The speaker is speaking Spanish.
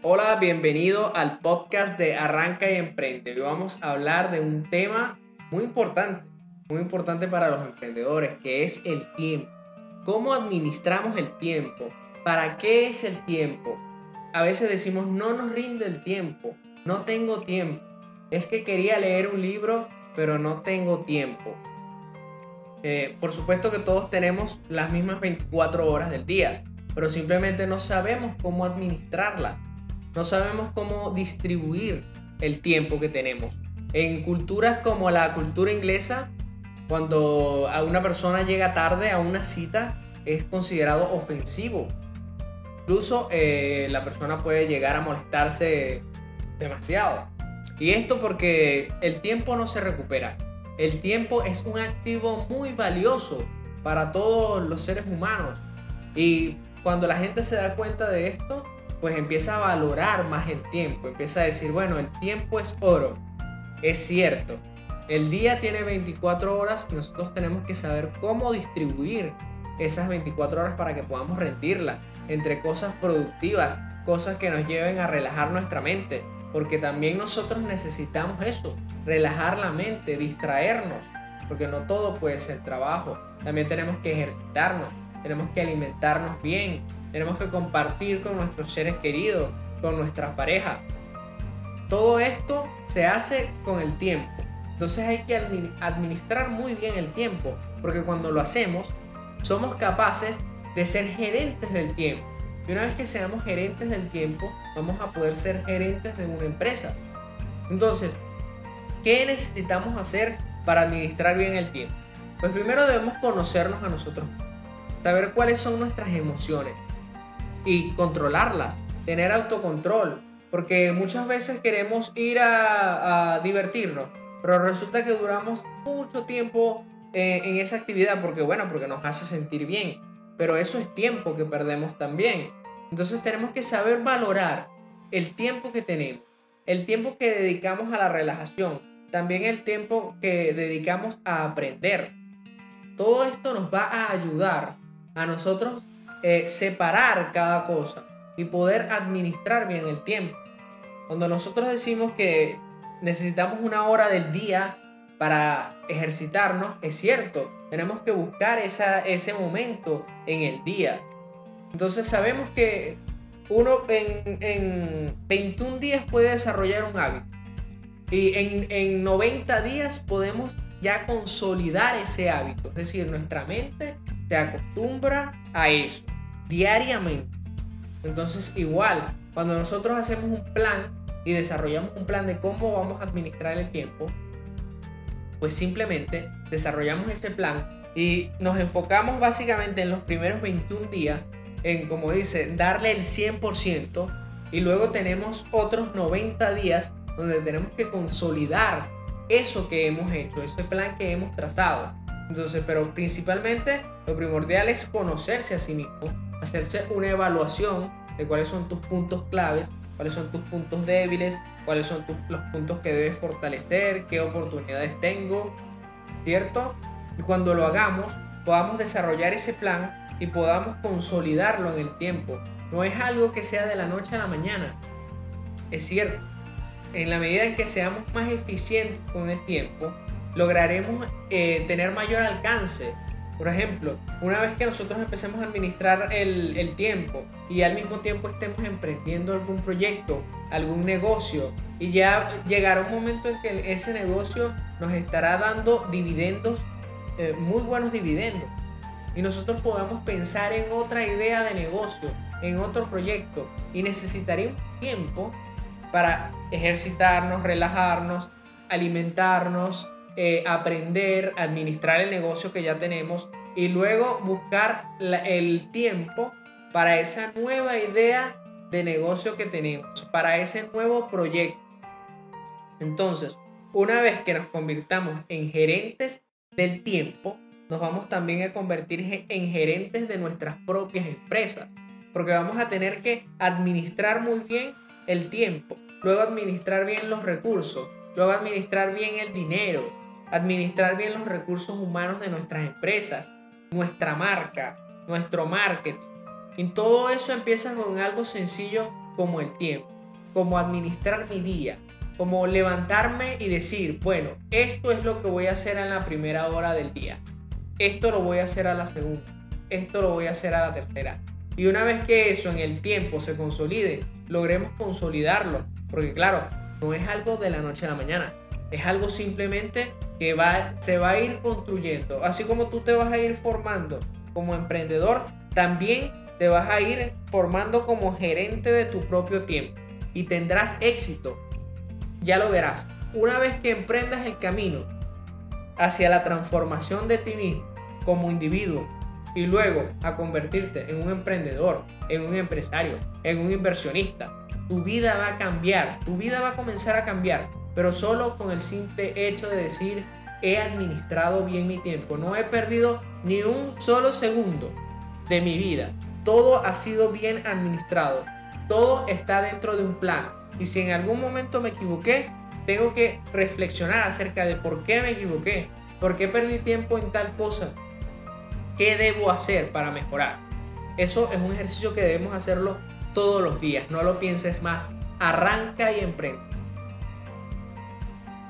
Hola, bienvenido al podcast de Arranca y Emprende. Hoy vamos a hablar de un tema muy importante, muy importante para los emprendedores, que es el tiempo. ¿Cómo administramos el tiempo? ¿Para qué es el tiempo? A veces decimos, no nos rinde el tiempo, no tengo tiempo. Es que quería leer un libro, pero no tengo tiempo. Eh, por supuesto que todos tenemos las mismas 24 horas del día, pero simplemente no sabemos cómo administrarlas no sabemos cómo distribuir el tiempo que tenemos. En culturas como la cultura inglesa, cuando a una persona llega tarde a una cita, es considerado ofensivo. Incluso eh, la persona puede llegar a molestarse demasiado. Y esto porque el tiempo no se recupera. El tiempo es un activo muy valioso para todos los seres humanos. Y cuando la gente se da cuenta de esto, pues empieza a valorar más el tiempo, empieza a decir, bueno, el tiempo es oro. Es cierto, el día tiene 24 horas y nosotros tenemos que saber cómo distribuir esas 24 horas para que podamos rendirlas entre cosas productivas, cosas que nos lleven a relajar nuestra mente, porque también nosotros necesitamos eso, relajar la mente, distraernos, porque no todo puede ser trabajo, también tenemos que ejercitarnos, tenemos que alimentarnos bien, tenemos que compartir con nuestros seres queridos, con nuestra pareja. Todo esto se hace con el tiempo. Entonces hay que administrar muy bien el tiempo, porque cuando lo hacemos, somos capaces de ser gerentes del tiempo. Y una vez que seamos gerentes del tiempo, vamos a poder ser gerentes de una empresa. Entonces, ¿qué necesitamos hacer para administrar bien el tiempo? Pues primero debemos conocernos a nosotros, saber cuáles son nuestras emociones, y controlarlas, tener autocontrol, porque muchas veces queremos ir a, divertirnos, pero resulta que duramos mucho tiempo eh, en esa actividad porque, bueno, porque nos hace sentir bien, pero eso es tiempo que perdemos también. Entonces tenemos que saber valorar el tiempo que tenemos, el tiempo que dedicamos a la relajación, también el tiempo que dedicamos a aprender. Todo esto nos va a ayudar a nosotros eh, separar cada cosa y poder administrar bien el tiempo. Cuando nosotros decimos que necesitamos una hora del día para ejercitarnos, es cierto, tenemos que buscar esa, ese momento en el día. Entonces sabemos que uno en, en 21 días puede desarrollar un hábito y en, en 90 días podemos ya consolidar ese hábito. Es decir, nuestra mente se acostumbra a eso diariamente. Entonces, igual, cuando nosotros hacemos un plan y desarrollamos un plan de cómo vamos a administrar el tiempo, pues simplemente desarrollamos ese plan y nos enfocamos básicamente en los primeros 21 días en, como dice, darle el 100% y luego tenemos otros 90 días donde tenemos que consolidar eso que hemos hecho, ese plan que hemos trazado. Entonces, pero principalmente lo primordial es conocerse a sí mismo, hacerse una evaluación de cuáles son tus puntos claves, cuáles son tus puntos débiles, cuáles son los puntos que debes fortalecer, qué oportunidades tengo, ¿cierto? Y cuando lo hagamos, podamos desarrollar ese plan y podamos consolidarlo en el tiempo. No es algo que sea de la noche a la mañana. Es cierto, en la medida en que seamos más eficientes con el tiempo, lograremos eh, tener mayor alcance. Por ejemplo, una vez que nosotros empecemos a administrar el, el, tiempo y al mismo tiempo estemos emprendiendo algún proyecto, algún negocio, y ya llegará un momento en que ese negocio nos estará dando dividendos, eh, muy buenos dividendos, y nosotros podamos pensar en otra idea de negocio, en otro proyecto, y necesitaríamos tiempo para ejercitarnos, relajarnos, alimentarnos, eh, aprender, administrar el negocio que ya tenemos y luego buscar el tiempo para esa nueva idea de negocio que tenemos, para ese nuevo proyecto. Entonces, una vez que nos convirtamos en gerentes del tiempo, nos vamos también a convertir en gerentes de nuestras propias empresas, porque vamos a tener que administrar muy bien el tiempo, luego administrar bien los recursos, luego administrar bien el dinero, administrar bien los recursos humanos de nuestras empresas, nuestra marca, nuestro marketing. Y todo eso empieza con algo sencillo como el tiempo, como administrar mi día, como levantarme y decir, bueno, esto es lo que voy a hacer en la primera hora del día, esto lo voy a hacer a la segunda, esto lo voy a hacer a la tercera. Y una vez que eso en el tiempo se consolide, logremos consolidarlo, porque claro, no es algo de la noche a la mañana, es algo simplemente que va, se va a ir construyendo. Así como tú te vas a ir formando como emprendedor, también te vas a ir formando como gerente de tu propio tiempo y tendrás éxito. Ya lo verás. Una vez que emprendas el camino hacia la transformación de ti mismo como individuo y luego a convertirte en un emprendedor, en un empresario, en un inversionista, tu vida va a cambiar, tu vida va a comenzar a cambiar pero solo con el simple hecho de decir he administrado bien mi tiempo, no he perdido ni un solo segundo de mi vida, todo ha sido bien administrado, todo está dentro de un plan. Y si en algún momento me equivoqué, tengo que reflexionar acerca de por qué me equivoqué, por qué perdí tiempo en tal cosa, qué debo hacer para mejorar. Eso es un ejercicio que debemos hacerlo todos los días, no lo pienses más, arranca y emprende.